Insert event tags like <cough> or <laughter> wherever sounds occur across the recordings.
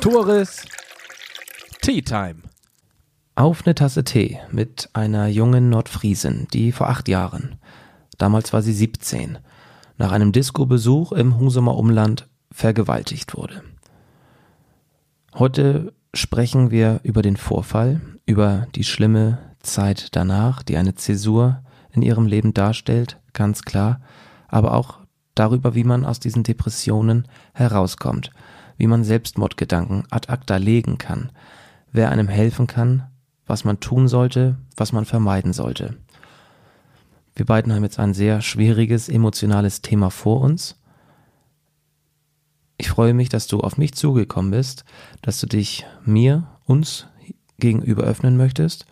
Tores Tea Time. Auf eine Tasse Tee mit einer jungen Nordfriesin, die vor acht Jahren, damals war sie 17, nach einem Disco-Besuch im Husumer Umland vergewaltigt wurde. Heute sprechen wir über den Vorfall, über die schlimme Zeit danach, die eine Zäsur in ihrem Leben darstellt, ganz klar, aber auch darüber, wie man aus diesen Depressionen herauskommt, wie man Selbstmordgedanken ad acta legen kann, wer einem helfen kann, was man tun sollte, was man vermeiden sollte. Wir beiden haben jetzt ein sehr schwieriges, emotionales Thema vor uns. Ich freue mich, dass du auf mich zugekommen bist, dass du dich mir, uns gegenüber öffnen möchtest.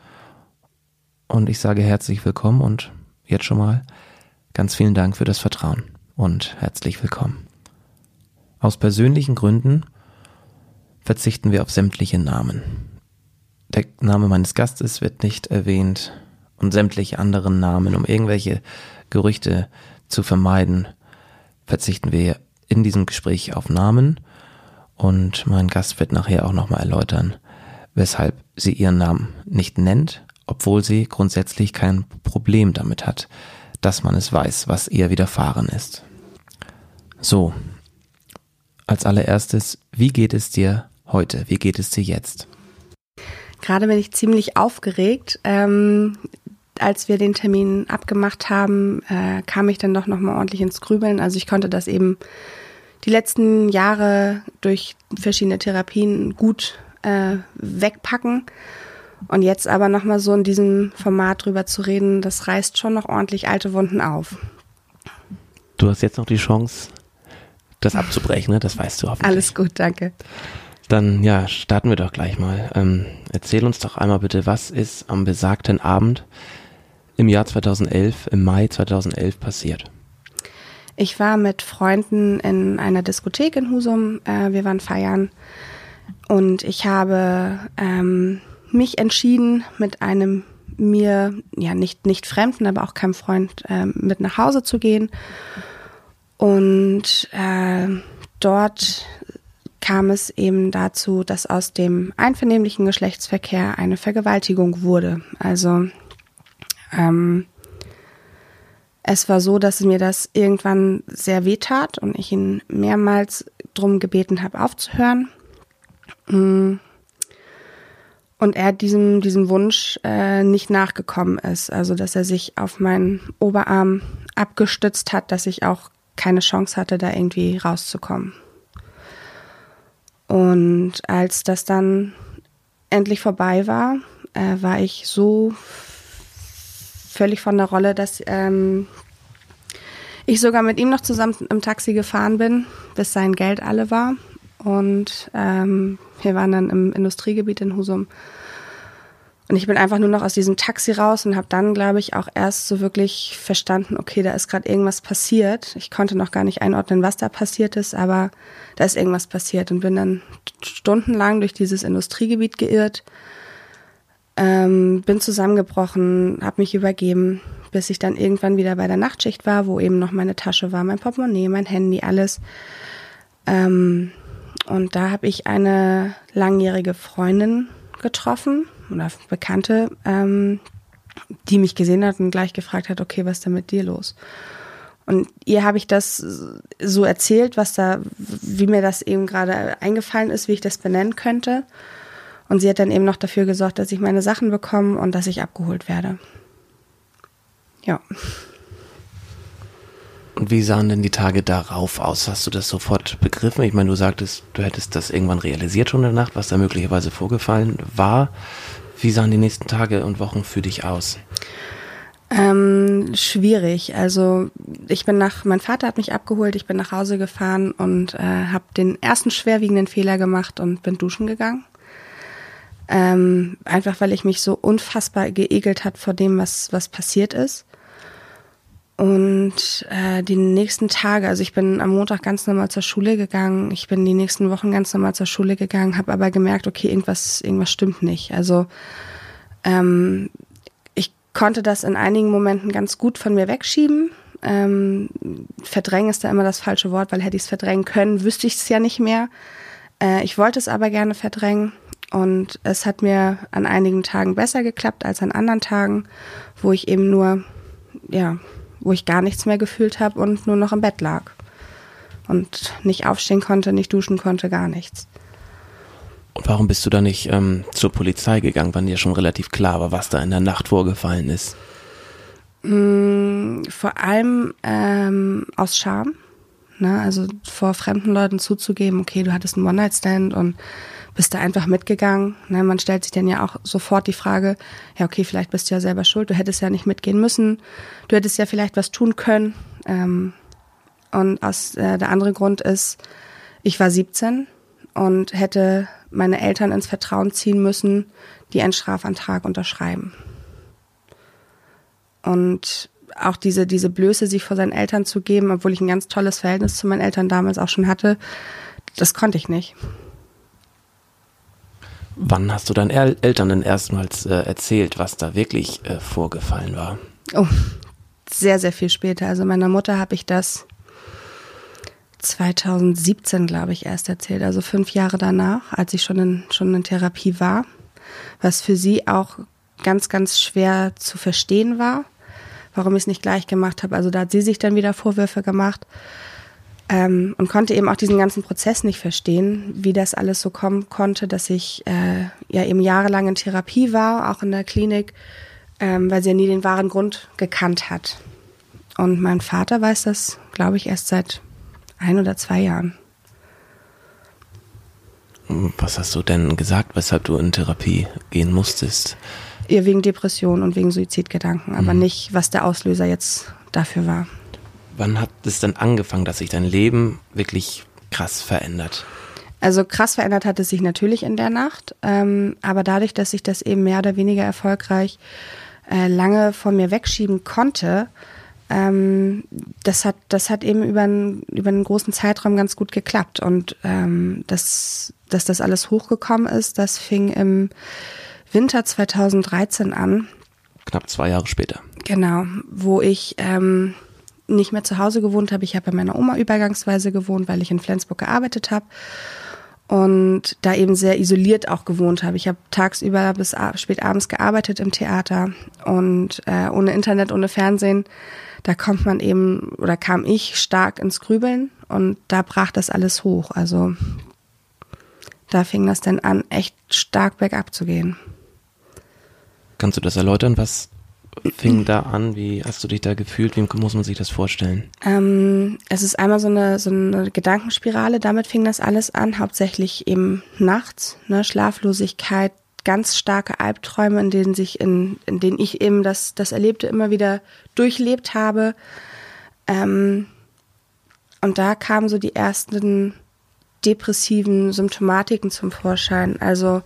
Und ich sage herzlich willkommen und jetzt schon mal ganz vielen Dank für das Vertrauen und herzlich willkommen. Aus persönlichen Gründen verzichten wir auf sämtliche Namen. Der Name meines Gastes wird nicht erwähnt und sämtliche anderen Namen, um irgendwelche Gerüchte zu vermeiden, verzichten wir in diesem Gespräch auf Namen und mein Gast wird nachher auch nochmal erläutern, weshalb sie ihren Namen nicht nennt, obwohl sie grundsätzlich kein Problem damit hat, dass man es weiß, was ihr widerfahren ist. So, als allererstes, wie geht es dir heute? Wie geht es dir jetzt? Gerade bin ich ziemlich aufgeregt. Ähm, als wir den Termin abgemacht haben, äh, kam ich dann doch nochmal ordentlich ins Grübeln. Also ich konnte das eben die letzten Jahre durch verschiedene Therapien gut äh, wegpacken. Und jetzt aber nochmal so in diesem Format drüber zu reden, das reißt schon noch ordentlich alte Wunden auf. Du hast jetzt noch die Chance, das abzubrechen, ne? Das weißt du hoffentlich. Alles gut, danke. Dann ja, starten wir doch gleich mal. Ähm, erzähl uns doch einmal bitte, was ist am besagten Abend im Jahr 2011, im Mai 2011 passiert? Ich war mit Freunden in einer Diskothek in Husum. Äh, wir waren feiern und ich habe ähm, mich entschieden, mit einem mir ja nicht nicht Fremden, aber auch keinem Freund äh, mit nach Hause zu gehen und äh, dort kam es eben dazu, dass aus dem einvernehmlichen Geschlechtsverkehr eine Vergewaltigung wurde. Also ähm, es war so, dass mir das irgendwann sehr weh tat und ich ihn mehrmals drum gebeten habe, aufzuhören. Mm. Und er diesem, diesem Wunsch äh, nicht nachgekommen ist. Also, dass er sich auf meinen Oberarm abgestützt hat, dass ich auch keine Chance hatte, da irgendwie rauszukommen. Und als das dann endlich vorbei war, äh, war ich so völlig von der Rolle, dass ähm, ich sogar mit ihm noch zusammen im Taxi gefahren bin, bis sein Geld alle war. Und ähm, wir waren dann im Industriegebiet in Husum und ich bin einfach nur noch aus diesem Taxi raus und habe dann, glaube ich, auch erst so wirklich verstanden, okay, da ist gerade irgendwas passiert. Ich konnte noch gar nicht einordnen, was da passiert ist, aber da ist irgendwas passiert und bin dann stundenlang durch dieses Industriegebiet geirrt, ähm, bin zusammengebrochen, habe mich übergeben, bis ich dann irgendwann wieder bei der Nachtschicht war, wo eben noch meine Tasche war, mein Portemonnaie, mein Handy, alles. Ähm, und da habe ich eine langjährige Freundin getroffen oder Bekannte, ähm, die mich gesehen hat und gleich gefragt hat, okay, was ist denn mit dir los? Und ihr habe ich das so erzählt, was da, wie mir das eben gerade eingefallen ist, wie ich das benennen könnte. Und sie hat dann eben noch dafür gesorgt, dass ich meine Sachen bekomme und dass ich abgeholt werde. Ja. Und wie sahen denn die Tage darauf aus? Hast du das sofort begriffen? Ich meine, du sagtest, du hättest das irgendwann realisiert schon in der Nacht, was da möglicherweise vorgefallen war. Wie sahen die nächsten Tage und Wochen für dich aus? Ähm, schwierig. Also ich bin nach, mein Vater hat mich abgeholt, ich bin nach Hause gefahren und äh, habe den ersten schwerwiegenden Fehler gemacht und bin duschen gegangen. Ähm, einfach weil ich mich so unfassbar geekelt hat vor dem, was, was passiert ist. Und äh, die nächsten Tage, also ich bin am Montag ganz normal zur Schule gegangen, ich bin die nächsten Wochen ganz normal zur Schule gegangen, habe aber gemerkt, okay, irgendwas, irgendwas stimmt nicht. Also ähm, ich konnte das in einigen Momenten ganz gut von mir wegschieben. Ähm, verdrängen ist da immer das falsche Wort, weil hätte ich es verdrängen können, wüsste ich es ja nicht mehr. Äh, ich wollte es aber gerne verdrängen und es hat mir an einigen Tagen besser geklappt als an anderen Tagen, wo ich eben nur, ja, wo ich gar nichts mehr gefühlt habe und nur noch im Bett lag und nicht aufstehen konnte, nicht duschen konnte, gar nichts. Und warum bist du da nicht ähm, zur Polizei gegangen, wann dir schon relativ klar war, was da in der Nacht vorgefallen ist? Mm, vor allem ähm, aus Scham. Ne? Also vor fremden Leuten zuzugeben, okay, du hattest einen One-Night-Stand und bist da einfach mitgegangen. Ne? Man stellt sich dann ja auch sofort die Frage, ja, okay, vielleicht bist du ja selber schuld, du hättest ja nicht mitgehen müssen, du hättest ja vielleicht was tun können. Ähm, und aus, äh, der andere Grund ist, ich war 17 und hätte meine Eltern ins Vertrauen ziehen müssen, die einen Strafantrag unterschreiben. Und auch diese, diese Blöße, sich vor seinen Eltern zu geben, obwohl ich ein ganz tolles Verhältnis zu meinen Eltern damals auch schon hatte, das konnte ich nicht. Wann hast du deinen El Eltern denn erstmals äh, erzählt, was da wirklich äh, vorgefallen war? Oh, sehr, sehr viel später. Also meiner Mutter habe ich das 2017, glaube ich, erst erzählt, also fünf Jahre danach, als ich schon in, schon in Therapie war, was für sie auch ganz, ganz schwer zu verstehen war, warum ich es nicht gleich gemacht habe. Also da hat sie sich dann wieder Vorwürfe gemacht ähm, und konnte eben auch diesen ganzen Prozess nicht verstehen, wie das alles so kommen konnte, dass ich äh, ja eben jahrelang in Therapie war, auch in der Klinik, ähm, weil sie ja nie den wahren Grund gekannt hat. Und mein Vater weiß das, glaube ich, erst seit ein oder zwei Jahren. Was hast du denn gesagt, weshalb du in Therapie gehen musstest? Ja, wegen Depression und wegen Suizidgedanken, aber mhm. nicht, was der Auslöser jetzt dafür war. Wann hat es dann angefangen, dass sich dein Leben wirklich krass verändert? Also krass verändert hat es sich natürlich in der Nacht, ähm, aber dadurch, dass ich das eben mehr oder weniger erfolgreich äh, lange von mir wegschieben konnte, ähm, das hat, das hat eben über, einen, über einen großen Zeitraum ganz gut geklappt. Und ähm, das, dass das alles hochgekommen ist, das fing im Winter 2013 an. Knapp zwei Jahre später. Genau, wo ich ähm, nicht mehr zu Hause gewohnt habe. Ich habe bei meiner Oma übergangsweise gewohnt, weil ich in Flensburg gearbeitet habe und da eben sehr isoliert auch gewohnt habe. Ich habe tagsüber bis spät abends gearbeitet im Theater und äh, ohne Internet, ohne Fernsehen da kommt man eben oder kam ich stark ins Grübeln und da brach das alles hoch. Also da fing das dann an, echt stark bergab zu gehen. Kannst du das erläutern? Was fing da an? Wie hast du dich da gefühlt? Wie muss man sich das vorstellen? Ähm, es ist einmal so eine, so eine Gedankenspirale. Damit fing das alles an, hauptsächlich eben nachts. Ne? Schlaflosigkeit, ganz starke Albträume, in denen sich in, in denen ich eben das, das Erlebte immer wieder durchlebt habe. Ähm, und da kamen so die ersten depressiven Symptomatiken zum Vorschein. Also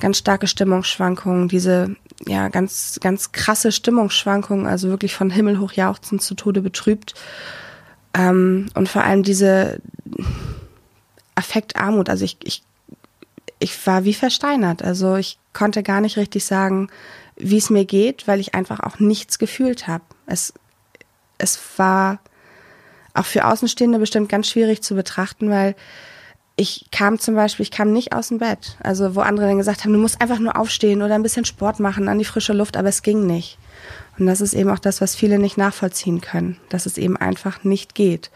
ganz starke Stimmungsschwankungen, diese ja ganz ganz krasse Stimmungsschwankungen, also wirklich von Himmel hoch jauchzend zu Tode betrübt. Ähm, und vor allem diese Affektarmut. Also ich, ich ich war wie versteinert. Also ich konnte gar nicht richtig sagen, wie es mir geht, weil ich einfach auch nichts gefühlt habe. Es, es war auch für Außenstehende bestimmt ganz schwierig zu betrachten, weil ich kam zum Beispiel, ich kam nicht aus dem Bett. Also wo andere dann gesagt haben, du musst einfach nur aufstehen oder ein bisschen Sport machen an die frische Luft, aber es ging nicht. Und das ist eben auch das, was viele nicht nachvollziehen können, dass es eben einfach nicht geht.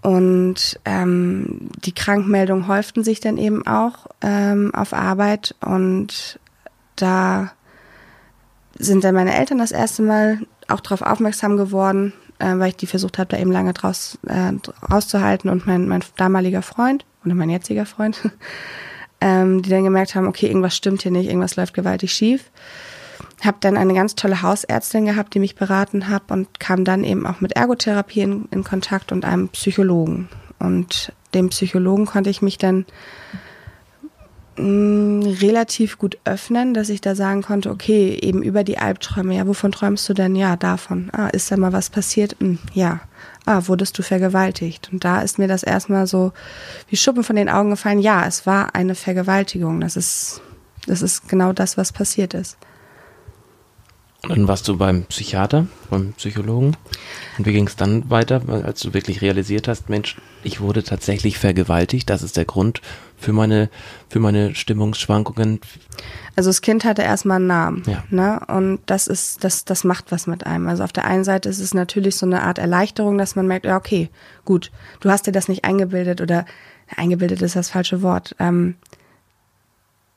Und ähm, die Krankmeldungen häuften sich dann eben auch ähm, auf Arbeit und da sind dann meine Eltern das erste Mal auch darauf aufmerksam geworden, äh, weil ich die versucht habe, da eben lange draus äh, rauszuhalten und mein, mein damaliger Freund oder mein jetziger Freund, <laughs> ähm, die dann gemerkt haben, okay, irgendwas stimmt hier nicht, irgendwas läuft gewaltig schief habe dann eine ganz tolle Hausärztin gehabt, die mich beraten hat und kam dann eben auch mit Ergotherapie in, in Kontakt und einem Psychologen. Und dem Psychologen konnte ich mich dann mh, mm, relativ gut öffnen, dass ich da sagen konnte, okay, eben über die Albträume, ja, wovon träumst du denn? Ja, davon. Ah, ist da mal was passiert? Hm, ja. Ah, wurdest du vergewaltigt? Und da ist mir das erstmal so wie Schuppen von den Augen gefallen. Ja, es war eine Vergewaltigung. Das ist, das ist genau das, was passiert ist. Und dann warst du beim Psychiater, beim Psychologen. Und wie ging es dann weiter, als du wirklich realisiert hast, Mensch, ich wurde tatsächlich vergewaltigt, das ist der Grund für meine, für meine Stimmungsschwankungen. Also das Kind hatte erstmal einen Namen. Ja. Ne? Und das ist, das, das macht was mit einem. Also auf der einen Seite ist es natürlich so eine Art Erleichterung, dass man merkt, ja, okay, gut, du hast dir das nicht eingebildet oder eingebildet ist das falsche Wort. Ähm,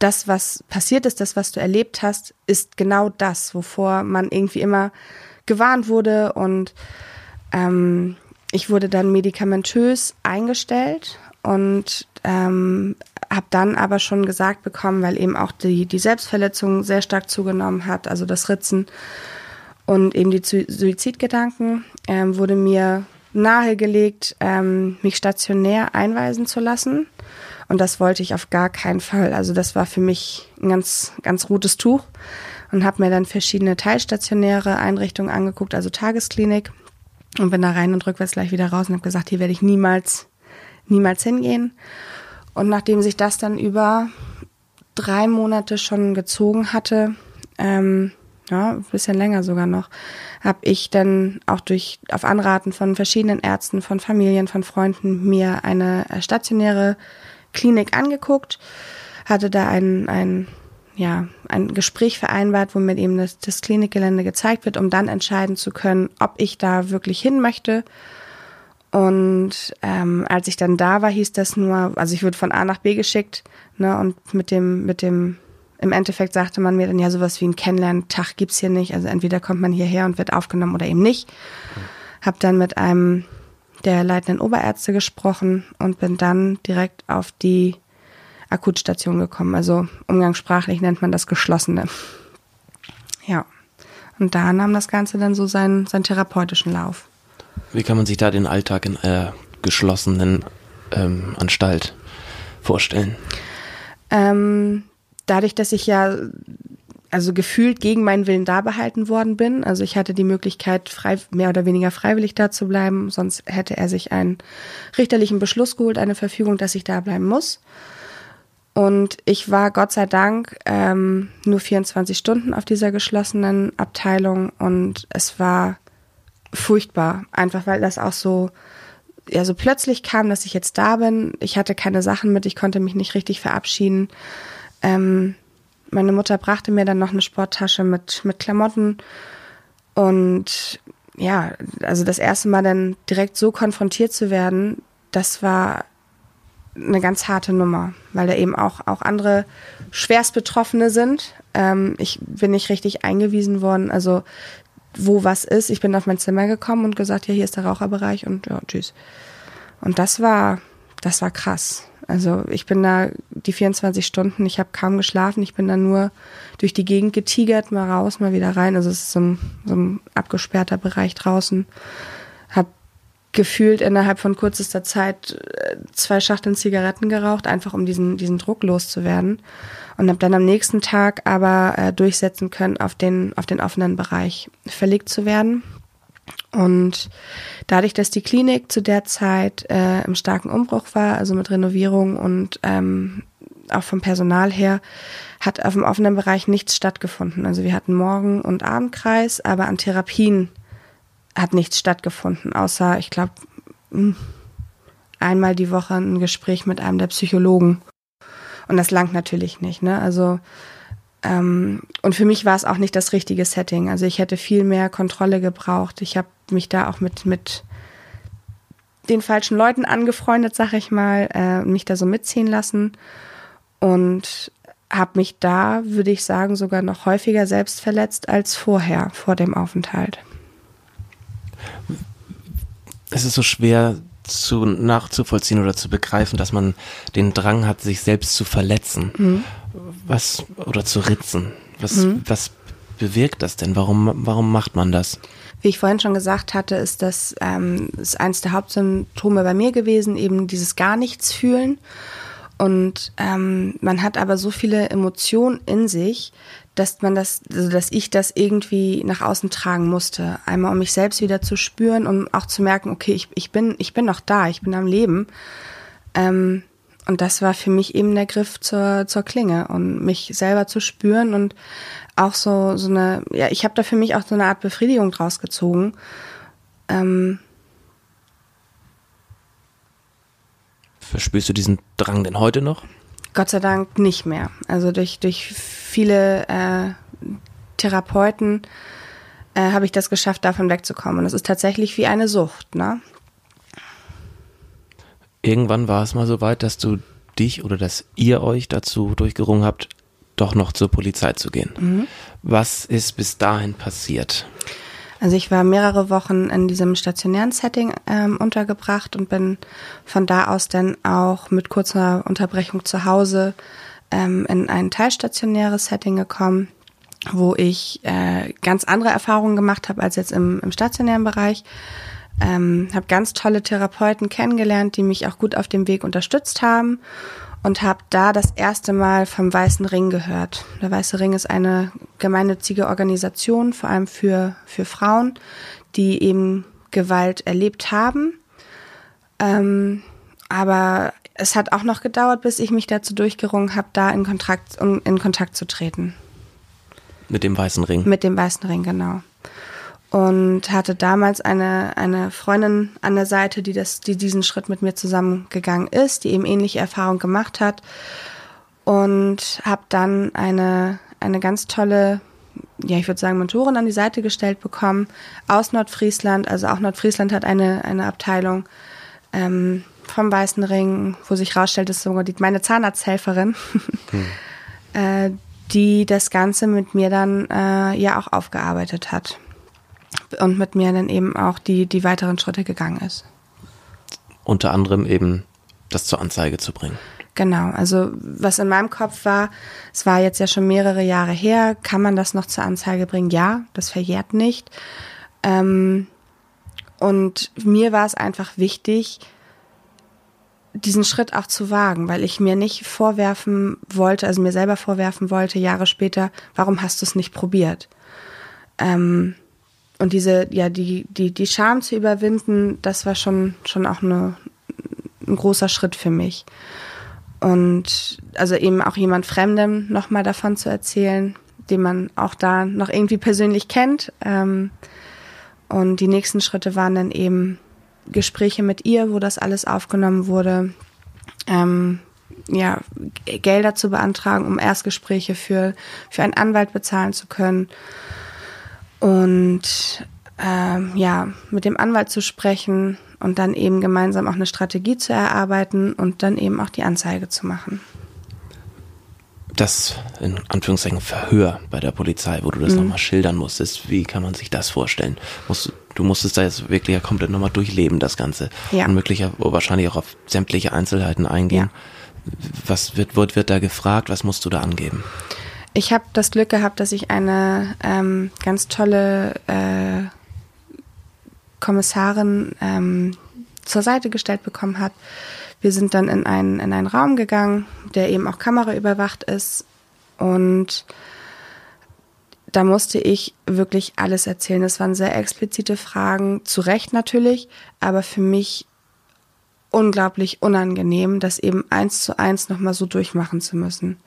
das, was passiert ist, das, was du erlebt hast, ist genau das, wovor man irgendwie immer gewarnt wurde. Und ähm, ich wurde dann medikamentös eingestellt und ähm, habe dann aber schon gesagt bekommen, weil eben auch die, die Selbstverletzung sehr stark zugenommen hat, also das Ritzen und eben die Suizidgedanken, ähm, wurde mir nahegelegt, ähm, mich stationär einweisen zu lassen. Und das wollte ich auf gar keinen Fall. Also das war für mich ein ganz, ganz rotes Tuch und habe mir dann verschiedene teilstationäre Einrichtungen angeguckt, also Tagesklinik und bin da rein und rückwärts gleich wieder raus und habe gesagt, hier werde ich niemals, niemals hingehen. Und nachdem sich das dann über drei Monate schon gezogen hatte, ähm, ja, ein bisschen länger sogar noch, habe ich dann auch durch auf Anraten von verschiedenen Ärzten, von Familien, von Freunden mir eine stationäre Klinik angeguckt, hatte da ein, ein, ja, ein Gespräch vereinbart, wo mir eben das, das Klinikgelände gezeigt wird, um dann entscheiden zu können, ob ich da wirklich hin möchte. Und ähm, als ich dann da war, hieß das nur, also ich wurde von A nach B geschickt, ne, und mit dem, mit dem, im Endeffekt sagte man mir dann ja sowas wie ein Kennenlerntag gibt's hier nicht. Also entweder kommt man hierher und wird aufgenommen oder eben nicht. Hab dann mit einem der leitenden Oberärzte gesprochen und bin dann direkt auf die Akutstation gekommen. Also umgangssprachlich nennt man das geschlossene. Ja. Und da nahm das Ganze dann so seinen, seinen therapeutischen Lauf. Wie kann man sich da den Alltag in einer geschlossenen ähm, Anstalt vorstellen? Ähm, dadurch, dass ich ja also gefühlt gegen meinen Willen da behalten worden bin. Also ich hatte die Möglichkeit, frei, mehr oder weniger freiwillig da zu bleiben. Sonst hätte er sich einen richterlichen Beschluss geholt, eine Verfügung, dass ich da bleiben muss. Und ich war Gott sei Dank ähm, nur 24 Stunden auf dieser geschlossenen Abteilung und es war furchtbar, einfach weil das auch so ja so plötzlich kam, dass ich jetzt da bin. Ich hatte keine Sachen mit, ich konnte mich nicht richtig verabschieden. Ähm, meine Mutter brachte mir dann noch eine Sporttasche mit, mit Klamotten. Und ja, also das erste Mal dann direkt so konfrontiert zu werden, das war eine ganz harte Nummer, weil da eben auch, auch andere Schwerstbetroffene sind. Ähm, ich bin nicht richtig eingewiesen worden, also wo was ist. Ich bin auf mein Zimmer gekommen und gesagt, ja, hier ist der Raucherbereich und ja, tschüss. Und das war, das war krass. Also ich bin da die 24 Stunden, ich habe kaum geschlafen, ich bin da nur durch die Gegend getigert, mal raus, mal wieder rein. Also es ist so ein, so ein abgesperrter Bereich draußen. Hab gefühlt innerhalb von kürzester Zeit äh, zwei Schachteln Zigaretten geraucht, einfach um diesen, diesen Druck loszuwerden. Und habe dann am nächsten Tag aber äh, durchsetzen können, auf den, auf den offenen Bereich verlegt zu werden. Und dadurch, dass die Klinik zu der Zeit äh, im starken Umbruch war, also mit Renovierung und ähm, auch vom Personal her, hat auf dem offenen Bereich nichts stattgefunden. Also wir hatten Morgen- und Abendkreis, aber an Therapien hat nichts stattgefunden, außer, ich glaube, hm, einmal die Woche ein Gespräch mit einem der Psychologen. Und das langt natürlich nicht. Ne? Also ähm, und für mich war es auch nicht das richtige Setting. Also ich hätte viel mehr Kontrolle gebraucht. Ich habe mich da auch mit, mit den falschen Leuten angefreundet, sag ich mal, äh, mich da so mitziehen lassen und habe mich da, würde ich sagen, sogar noch häufiger selbst verletzt als vorher, vor dem Aufenthalt. Es ist so schwer zu nachzuvollziehen oder zu begreifen, dass man den Drang hat, sich selbst zu verletzen. Mhm. Was oder zu ritzen. Was, mhm. was bewirkt das denn? Warum, warum macht man das? Wie ich vorhin schon gesagt hatte, ist das ähm, ist eines der Hauptsymptome bei mir gewesen, eben dieses gar nichts fühlen. Und ähm, man hat aber so viele Emotionen in sich, dass man das, also dass ich das irgendwie nach außen tragen musste. Einmal um mich selbst wieder zu spüren und um auch zu merken, okay, ich, ich bin, ich bin noch da, ich bin am Leben. Ähm, Und das war für mich eben der Griff zur, zur Klinge und mich selber zu spüren und auch so, so eine, ja, ich habe da für mich auch so eine Art Befriedigung draus gezogen. Ähm, Verspürst du diesen Drang denn heute noch? Gott sei Dank nicht mehr. Also durch, durch viele äh, Therapeuten äh, habe ich das geschafft, davon wegzukommen. Und es ist tatsächlich wie eine Sucht, ne? Irgendwann war es mal so weit, dass du dich oder dass ihr euch dazu durchgerungen habt, doch noch zur Polizei zu gehen. Mhm. Was ist bis dahin passiert? Also ich war mehrere Wochen in diesem stationären Setting ähm, untergebracht und bin von da aus dann auch mit kurzer Unterbrechung zu Hause ähm, in ein teilstationäres Setting gekommen, wo ich äh, ganz andere Erfahrungen gemacht habe als jetzt im, im stationären Bereich. Ähm, habe ganz tolle Therapeuten kennengelernt, die mich auch gut auf dem Weg unterstützt haben und habe da das erste Mal vom Weißen Ring gehört. Der Weiße Ring ist eine gemeinnützige Organisation, vor allem für, für Frauen, die eben Gewalt erlebt haben. Ähm, aber es hat auch noch gedauert, bis ich mich dazu durchgerungen habe, da in Kontakt, in Kontakt zu treten. Mit dem Weißen Ring? Mit dem Weißen Ring, genau und hatte damals eine, eine Freundin an der Seite, die, das, die diesen Schritt mit mir zusammengegangen ist, die eben ähnliche Erfahrungen gemacht hat und habe dann eine, eine ganz tolle, ja ich würde sagen Mentorin an die Seite gestellt bekommen aus Nordfriesland, also auch Nordfriesland hat eine, eine Abteilung ähm, vom Weißen Ring, wo sich rausstellt, ist sogar die, meine Zahnarzthelferin, <laughs> hm. äh, die das Ganze mit mir dann äh, ja auch aufgearbeitet hat und mit mir dann eben auch die, die weiteren Schritte gegangen ist. Unter anderem eben das zur Anzeige zu bringen. Genau, also was in meinem Kopf war, es war jetzt ja schon mehrere Jahre her, kann man das noch zur Anzeige bringen? Ja, das verjährt nicht. Ähm, und mir war es einfach wichtig, diesen Schritt auch zu wagen, weil ich mir nicht vorwerfen wollte, also mir selber vorwerfen wollte, Jahre später, warum hast du es nicht probiert? Ähm, und diese, ja, die, die, die Scham zu überwinden, das war schon, schon auch eine, ein großer Schritt für mich. Und also eben auch jemand Fremdem nochmal davon zu erzählen, den man auch da noch irgendwie persönlich kennt. Ähm, und die nächsten Schritte waren dann eben Gespräche mit ihr, wo das alles aufgenommen wurde. Ähm, ja, Gelder zu beantragen, um Erstgespräche für, für einen Anwalt bezahlen zu können und ähm, ja, mit dem Anwalt zu sprechen und dann eben gemeinsam auch eine Strategie zu erarbeiten und dann eben auch die Anzeige zu machen. Das in Anführungszeichen Verhör bei der Polizei, wo du das mhm. nochmal schildern musstest, wie kann man sich das vorstellen? Musst, du musstest da jetzt wirklich ja komplett nochmal durchleben, das Ganze. Ja. Und möglicher, wahrscheinlich auch auf sämtliche Einzelheiten eingehen. Ja. Was wird, wird, wird da gefragt? Was musst du da angeben? Ich habe das Glück gehabt, dass ich eine ähm, ganz tolle äh, Kommissarin ähm, zur Seite gestellt bekommen hat. Wir sind dann in einen, in einen Raum gegangen, der eben auch kameraüberwacht ist. Und da musste ich wirklich alles erzählen. Es waren sehr explizite Fragen, zu Recht natürlich, aber für mich unglaublich unangenehm, das eben eins zu eins nochmal so durchmachen zu müssen.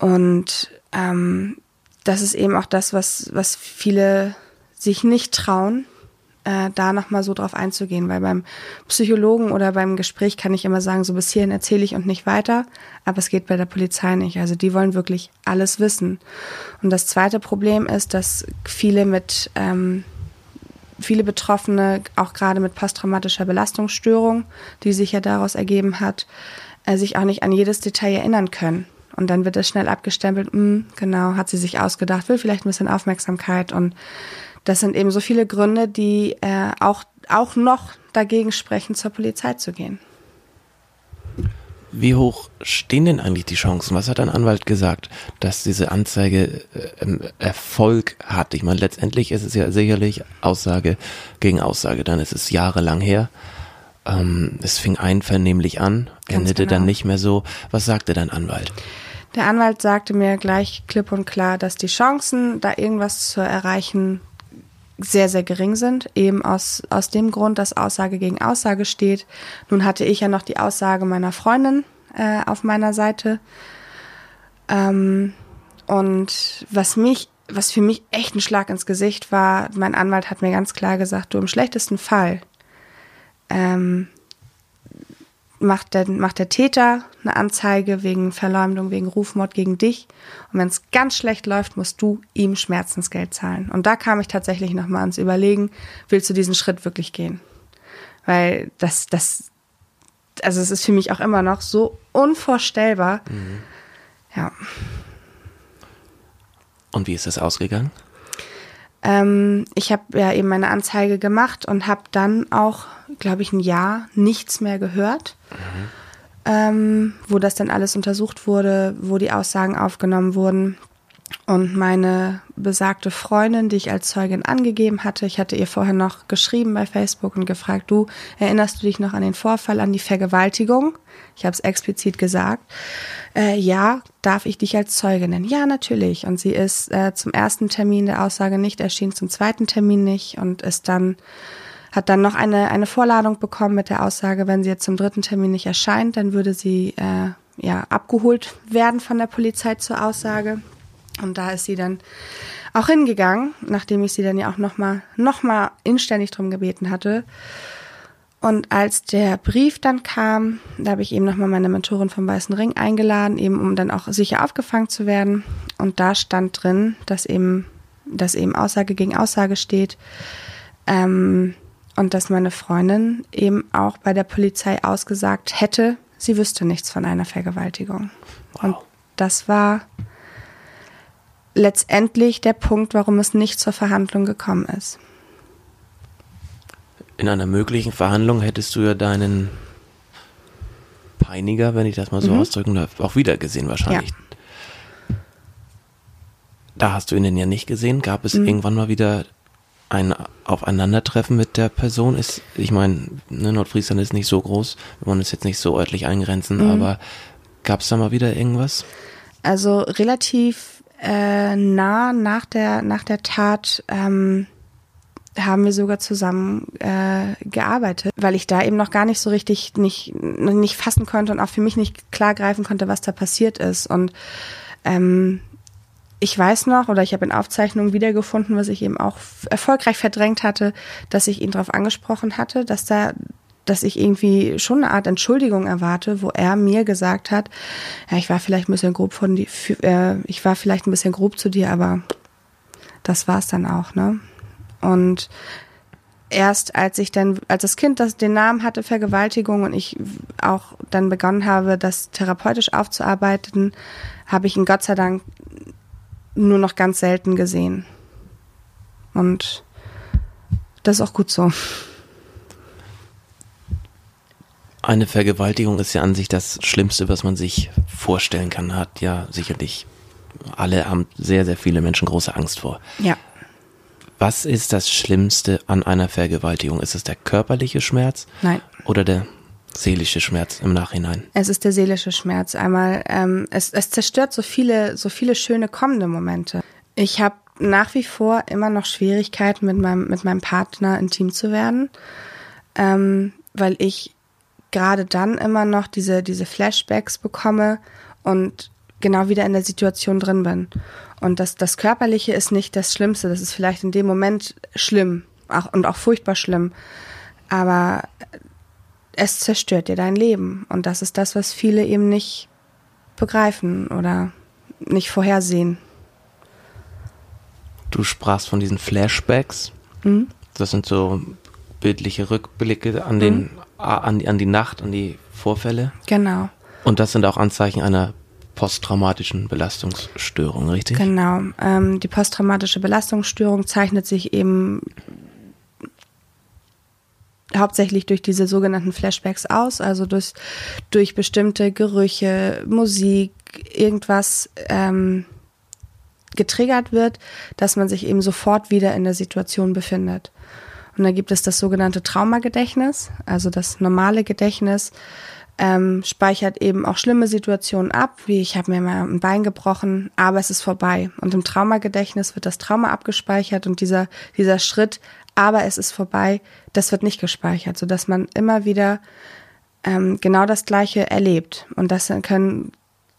Und ähm, das ist eben auch das, was, was viele sich nicht trauen, äh, da nochmal so drauf einzugehen, weil beim Psychologen oder beim Gespräch kann ich immer sagen, so bis hierhin erzähle ich und nicht weiter, aber es geht bei der Polizei nicht. Also die wollen wirklich alles wissen. Und das zweite Problem ist, dass viele mit ähm, viele Betroffene, auch gerade mit posttraumatischer Belastungsstörung, die sich ja daraus ergeben hat, äh, sich auch nicht an jedes Detail erinnern können. Und dann wird es schnell abgestempelt, mh, hm, genau, hat sie sich ausgedacht, will vielleicht ein bisschen Aufmerksamkeit. Und das sind eben so viele Gründe, die äh, auch, auch noch dagegen sprechen, zur Polizei zu gehen. Wie hoch stehen denn eigentlich die Chancen? Was hat ein Anwalt gesagt, dass diese Anzeige äh, Erfolg hat? Ich meine, letztendlich ist es ja sicherlich Aussage gegen Aussage. Dann ist es jahrelang her. Ähm, es fing einvernehmlich an, endete genau. dann nicht mehr so. Was sagte dein Anwalt? Der Anwalt sagte mir gleich klipp und klar, dass die Chancen, da irgendwas zu erreichen, sehr, sehr gering sind, eben aus, aus dem Grund, dass Aussage gegen Aussage steht. Nun hatte ich ja noch die Aussage meiner Freundin äh, auf meiner Seite. Ähm, und was mich, was für mich echt ein Schlag ins Gesicht war, mein Anwalt hat mir ganz klar gesagt, du im schlechtesten Fall ähm, macht der, macht der Täter eine Anzeige wegen Verleumdung, wegen Rufmord gegen dich. Und wenn es ganz schlecht läuft, musst du ihm Schmerzensgeld zahlen. Und da kam ich tatsächlich nochmal ans Überlegen, willst du diesen Schritt wirklich gehen? Weil das, das, also es ist für mich auch immer noch so unvorstellbar. Mhm. Ja. Und wie ist das ausgegangen? Ähm, ich habe ja eben meine Anzeige gemacht und habe dann auch, glaube ich, ein Jahr nichts mehr gehört. Mhm. Ähm, wo das dann alles untersucht wurde, wo die Aussagen aufgenommen wurden. Und meine besagte Freundin, die ich als Zeugin angegeben hatte, ich hatte ihr vorher noch geschrieben bei Facebook und gefragt, du erinnerst du dich noch an den Vorfall, an die Vergewaltigung? Ich habe es explizit gesagt. Äh, ja, darf ich dich als Zeugin nennen? Ja, natürlich. Und sie ist äh, zum ersten Termin der Aussage nicht erschienen, zum zweiten Termin nicht und ist dann hat dann noch eine, eine Vorladung bekommen mit der Aussage, wenn sie jetzt zum dritten Termin nicht erscheint, dann würde sie äh, ja abgeholt werden von der Polizei zur Aussage. Und da ist sie dann auch hingegangen, nachdem ich sie dann ja auch nochmal noch mal inständig drum gebeten hatte. Und als der Brief dann kam, da habe ich eben nochmal meine Mentorin vom Weißen Ring eingeladen, eben um dann auch sicher aufgefangen zu werden. Und da stand drin, dass eben, dass eben Aussage gegen Aussage steht. Ähm, und dass meine Freundin eben auch bei der Polizei ausgesagt hätte, sie wüsste nichts von einer Vergewaltigung. Wow. Und das war letztendlich der Punkt, warum es nicht zur Verhandlung gekommen ist. In einer möglichen Verhandlung hättest du ja deinen Peiniger, wenn ich das mal so mhm. ausdrücken darf, auch wieder gesehen wahrscheinlich. Ja. Da hast du ihn denn ja nicht gesehen. Gab es mhm. irgendwann mal wieder ein Aufeinandertreffen mit der Person? Ist, ich meine, ne, Nordfriesland ist nicht so groß, wir wollen es jetzt nicht so örtlich eingrenzen, mhm. aber gab es da mal wieder irgendwas? Also relativ äh, nah nach der, nach der Tat ähm, haben wir sogar zusammen äh, gearbeitet, weil ich da eben noch gar nicht so richtig nicht, nicht fassen konnte und auch für mich nicht klar greifen konnte, was da passiert ist. Und ähm, ich weiß noch, oder ich habe in Aufzeichnungen wiedergefunden, was ich eben auch erfolgreich verdrängt hatte, dass ich ihn darauf angesprochen hatte, dass da dass ich irgendwie schon eine Art Entschuldigung erwarte, wo er mir gesagt hat, ja, ich war vielleicht ein bisschen grob von die, äh, ich war vielleicht ein bisschen grob zu dir, aber das war's dann auch, ne? Und erst als ich dann, als das Kind das den Namen hatte, Vergewaltigung, und ich auch dann begonnen habe, das therapeutisch aufzuarbeiten, habe ich ihn Gott sei Dank nur noch ganz selten gesehen. Und das ist auch gut so. Eine Vergewaltigung ist ja an sich das Schlimmste, was man sich vorstellen kann. Hat ja sicherlich alle haben sehr, sehr viele Menschen große Angst vor. Ja. Was ist das Schlimmste an einer Vergewaltigung? Ist es der körperliche Schmerz? Nein. Oder der seelische Schmerz im Nachhinein? Es ist der seelische Schmerz. Einmal, ähm, es, es zerstört so viele, so viele schöne kommende Momente. Ich habe nach wie vor immer noch Schwierigkeiten mit meinem, mit meinem Partner intim zu werden, ähm, weil ich gerade dann immer noch diese, diese Flashbacks bekomme und genau wieder in der Situation drin bin. Und das, das Körperliche ist nicht das Schlimmste. Das ist vielleicht in dem Moment schlimm auch, und auch furchtbar schlimm. Aber es zerstört dir dein Leben. Und das ist das, was viele eben nicht begreifen oder nicht vorhersehen. Du sprachst von diesen Flashbacks. Mhm. Das sind so bildliche Rückblicke an den mhm an die, an die Nacht, an die Vorfälle. Genau. Und das sind auch Anzeichen einer posttraumatischen Belastungsstörung, richtig? Genau. Ähm, die posttraumatische Belastungsstörung zeichnet sich eben hauptsächlich durch diese sogenannten Flashbacks aus, also durch, durch bestimmte Gerüche, Musik, irgendwas ähm, getriggert wird, dass man sich eben sofort wieder in der Situation befindet. Und da gibt es das sogenannte Traumagedächtnis, also das normale Gedächtnis ähm, speichert eben auch schlimme Situationen ab, wie ich habe mir mal ein Bein gebrochen, aber es ist vorbei. Und im Traumagedächtnis wird das Trauma abgespeichert und dieser, dieser Schritt, aber es ist vorbei, das wird nicht gespeichert, sodass man immer wieder ähm, genau das Gleiche erlebt. Und das können,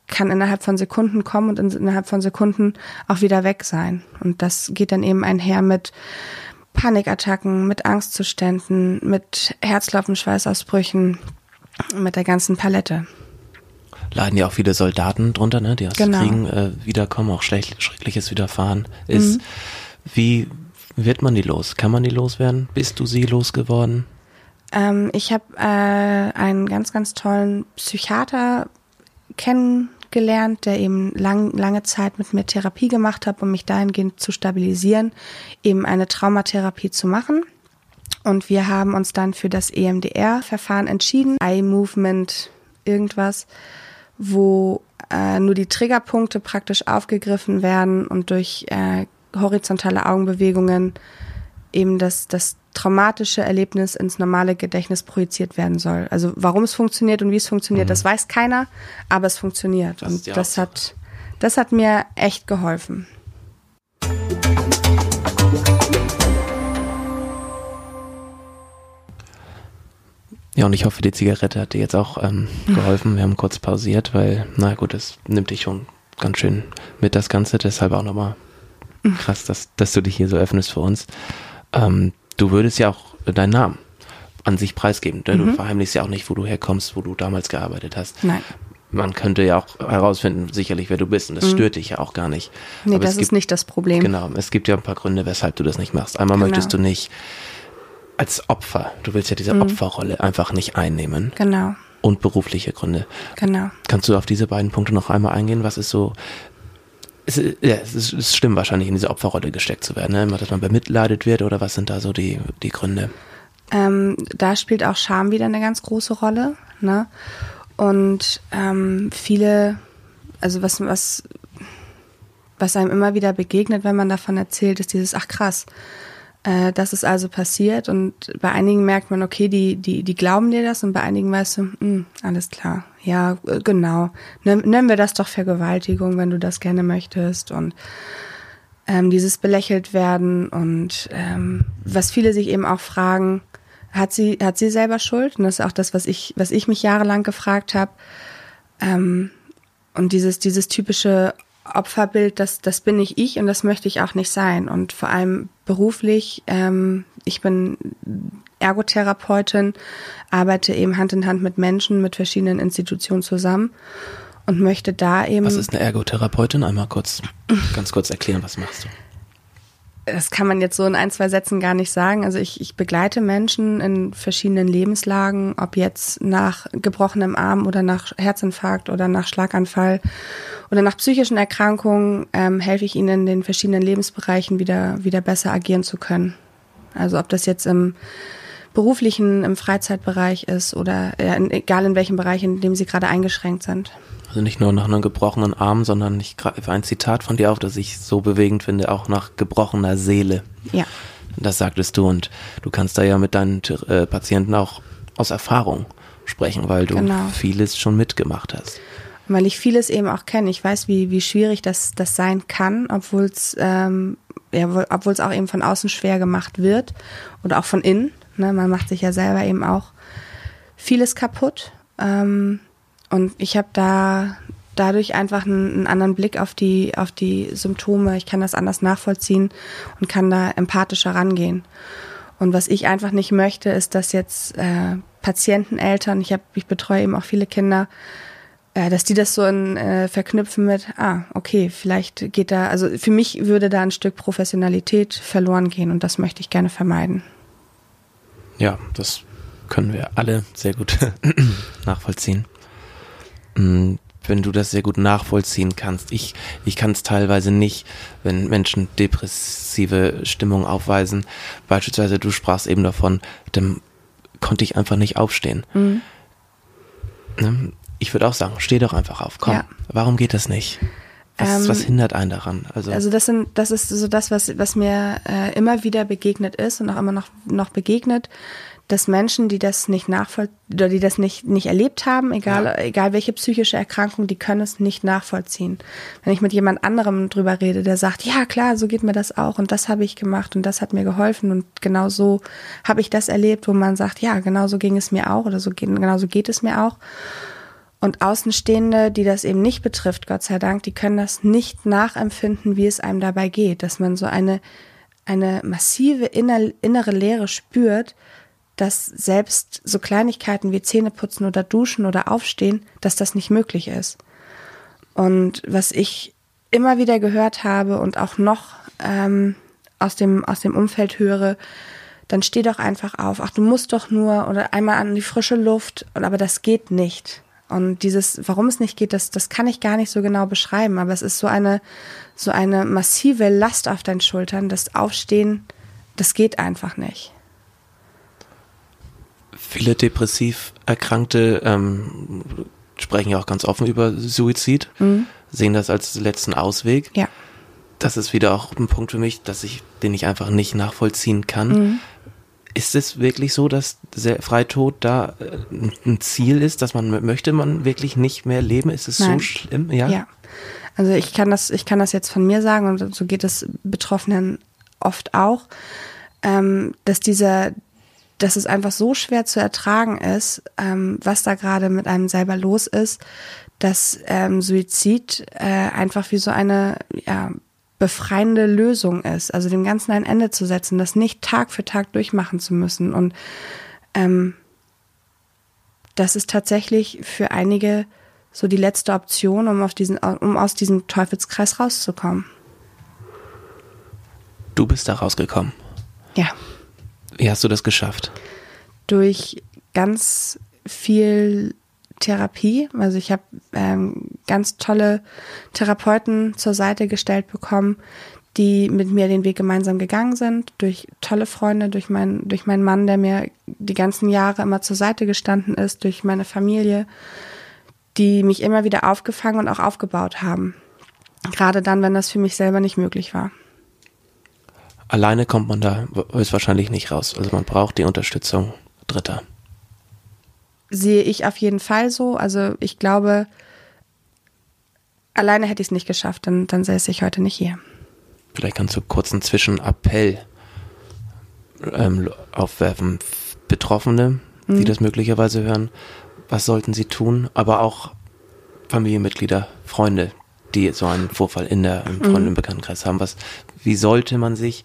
kann innerhalb von Sekunden kommen und innerhalb von Sekunden auch wieder weg sein. Und das geht dann eben einher mit Panikattacken, mit Angstzuständen, mit Herzklopfen, Schweißausbrüchen, mit der ganzen Palette. Leiden ja auch viele Soldaten drunter, ne, die aus Genau. Kriegen äh, wiederkommen, auch schlecht, Schreckliches widerfahren ist. Mhm. Wie wird man die los? Kann man die loswerden? Bist du sie losgeworden? Ähm, ich habe äh, einen ganz, ganz tollen Psychiater kennengelernt, der eben lang, lange Zeit mit mir Therapie gemacht hat, um mich dahingehend zu stabilisieren, eben eine Traumatherapie zu machen. Und wir haben uns dann für das EMDR-Verfahren entschieden, Eye Movement, irgendwas, wo äh, nur die Triggerpunkte praktisch aufgegriffen werden und durch äh, horizontale Augenbewegungen eben das, das traumatische Erlebnis ins normale Gedächtnis projiziert werden soll. Also warum es funktioniert und wie es funktioniert, das weiß keiner, aber es funktioniert. Mhm. Das und das Hauptsache. hat, das hat mir echt geholfen. Ja, und ich hoffe, die Zigarette hat dir jetzt auch ähm, geholfen. Wir haben kurz pausiert, weil, na gut, das nimmt dich schon ganz schön mit, das Ganze. Deshalb auch nochmal krass, dass, dass du dich hier so öffnest für uns. Ähm, du würdest ja auch deinen Namen an sich preisgeben. Ne? Du verheimlichst ja auch nicht, wo du herkommst, wo du damals gearbeitet hast. Nein. Man könnte ja auch herausfinden, sicherlich, wer du bist. Und das stört dich ja auch gar nicht. Nee, Aber das ist gibt, nicht das Problem. Genau, es gibt ja ein paar Gründe, weshalb du das nicht machst. Einmal Genau. möchtest du nicht als Opfer, du willst ja diese Opferrolle einfach nicht einnehmen. Genau, Und berufliche Gründe. genau. Kannst du auf diese beiden Punkte noch einmal eingehen? Was ist so. Es, ja, es ist, ist schlimm, wahrscheinlich in diese Opferrolle gesteckt zu werden, ne? Immer, dass man bemitleidet wird oder was sind da so die, die Gründe? Ähm, da spielt auch Scham wieder eine ganz große Rolle. Ne? Und ähm, viele, also was, was, was einem immer wieder begegnet, wenn man davon erzählt, ist dieses, ach krass, äh, das ist also passiert. Und bei einigen merkt man, okay, die, die, die glauben dir das und bei einigen weißt du, hm, alles klar, ja, äh, genau. Nenn- Nennen wir das doch Vergewaltigung, wenn du das gerne möchtest. Und ähm, dieses belächelt werden und ähm, was viele sich eben auch fragen, hat sie, hat sie selber Schuld? Und das ist auch das, was ich, was ich mich jahrelang gefragt habe. Ähm, und dieses, dieses typische Opferbild, das, das bin nicht ich und das möchte ich auch nicht sein. Und vor allem beruflich, ähm, ich bin Ergotherapeutin, arbeite eben Hand in Hand mit Menschen, mit verschiedenen Institutionen zusammen und möchte da eben. Was ist eine Ergotherapeutin? Einmal kurz, ganz kurz erklären, was machst du? Das kann man jetzt so in ein, zwei Sätzen gar nicht sagen. Also ich, ich begleite Menschen in verschiedenen Lebenslagen, ob jetzt nach gebrochenem Arm oder nach Herzinfarkt oder nach Schlaganfall oder nach psychischen Erkrankungen, ähm, helfe ich ihnen in den verschiedenen Lebensbereichen wieder, wieder besser agieren zu können. Also ob das jetzt im beruflichen, im Freizeitbereich ist oder in, egal in welchem Bereich, in dem sie gerade eingeschränkt sind. Also nicht nur nach einem gebrochenen Arm, sondern ich greife ein Zitat von dir auf, das ich so bewegend finde, auch nach gebrochener Seele. Ja, Das sagtest du und du kannst da ja mit deinen äh, Patienten auch aus Erfahrung sprechen, weil du Genau. vieles schon mitgemacht hast. Und weil ich vieles eben auch kenne. Ich weiß, wie, wie schwierig das, das sein kann, obwohl es ähm, ja, wo- obwohl es auch eben von außen schwer gemacht wird oder auch von innen. Ne? Man macht sich ja selber eben auch vieles kaputt. Ähm, und ich habe da dadurch einfach einen, einen anderen Blick auf die, auf die Symptome. Ich kann das anders nachvollziehen und kann da empathischer rangehen. Und was ich einfach nicht möchte, ist, dass jetzt äh, Patienteneltern, ich, hab, ich betreue eben auch viele Kinder, äh, dass die das so in, äh, verknüpfen mit, ah, okay, vielleicht geht da, also für mich würde da ein Stück Professionalität verloren gehen und das möchte ich gerne vermeiden. Ja, das können wir alle sehr gut <clears throat> nachvollziehen. Mm, Wenn du das sehr gut nachvollziehen kannst. Ich, ich kann es teilweise nicht, wenn Menschen depressive Stimmung aufweisen. Beispielsweise, du sprachst eben davon, dann konnte ich einfach nicht aufstehen. Ne? Ich würde auch sagen, steh doch einfach auf. Komm, Ja. warum geht das nicht? Was, Ähm, was hindert einen daran? Also, Also das sind, das ist so das, was, was mir äh, immer wieder begegnet ist und auch immer noch, noch begegnet, dass Menschen, die das nicht nachvoll oder die das nicht, nicht erlebt haben, egal, Ja. egal welche psychische Erkrankung, die können es nicht nachvollziehen. Wenn ich mit jemand anderem drüber rede, der sagt, ja klar, so geht mir das auch und das habe ich gemacht und das hat mir geholfen und genau so habe ich das erlebt, wo man sagt, ja, genau so ging es mir auch oder so, ge- genau so geht es mir auch. Und Außenstehende, die das eben nicht betrifft, Gott sei Dank, die können das nicht nachempfinden, wie es einem dabei geht, dass man so eine, eine massive inner, innere Leere spürt, dass selbst so Kleinigkeiten wie Zähneputzen oder Duschen oder Aufstehen, dass das nicht möglich ist. Und was ich immer wieder gehört habe und auch noch ähm, aus, dem, aus dem Umfeld höre, dann steh doch einfach auf. Ach, du musst doch nur oder einmal an die frische Luft. Aber das geht nicht. Und dieses, warum es nicht geht, das, das kann ich gar nicht so genau beschreiben. Aber es ist so eine, so eine massive Last auf deinen Schultern. Das Aufstehen, das geht einfach nicht. Viele depressiv Erkrankte ähm, sprechen ja auch ganz offen über Suizid, sehen das als letzten Ausweg. Ja. Das ist wieder auch ein Punkt für mich, dass ich, den ich einfach nicht nachvollziehen kann. Mhm. Ist es wirklich so, dass Freitod da äh, ein Ziel ist, dass man möchte man wirklich nicht mehr leben? Ist es so Nein. schlimm? Ja. Ja. Also ich kann das, ich kann das jetzt von mir sagen und so geht es Betroffenen oft auch, ähm, dass dieser, dass es einfach so schwer zu ertragen ist, ähm, was da gerade mit einem selber los ist, dass ähm, Suizid äh, einfach wie so eine ja, befreiende Lösung ist, also dem Ganzen ein Ende zu setzen, das nicht Tag für Tag durchmachen zu müssen und ähm, das ist tatsächlich für einige so die letzte Option, um, auf diesen, um aus diesem Teufelskreis rauszukommen. Du bist da rausgekommen. Ja, Wie hast du das geschafft? durch ganz viel Therapie. Also ich habe ähm, ganz tolle Therapeuten zur Seite gestellt bekommen, die mit mir den Weg gemeinsam gegangen sind, durch tolle Freunde, durch, mein, durch meinen Mann, der mir die ganzen Jahre immer zur Seite gestanden ist, durch meine Familie, die mich immer wieder aufgefangen und auch aufgebaut haben. Gerade dann, wenn das für mich selber nicht möglich war. Alleine kommt man da höchstwahrscheinlich nicht raus. Also man braucht die Unterstützung Dritter. sehe ich auf jeden Fall so. Also ich glaube, alleine hätte ich es nicht geschafft, dann, dann säße ich heute nicht hier. Vielleicht kannst du kurz einen Zwischenappell ähm, aufwerfen. Betroffene, die das möglicherweise hören, was sollten sie tun? Aber auch Familienmitglieder, Freunde, die so einen Vorfall in der im Freunde- und Bekanntenkreis haben. Was, wie sollte man sich,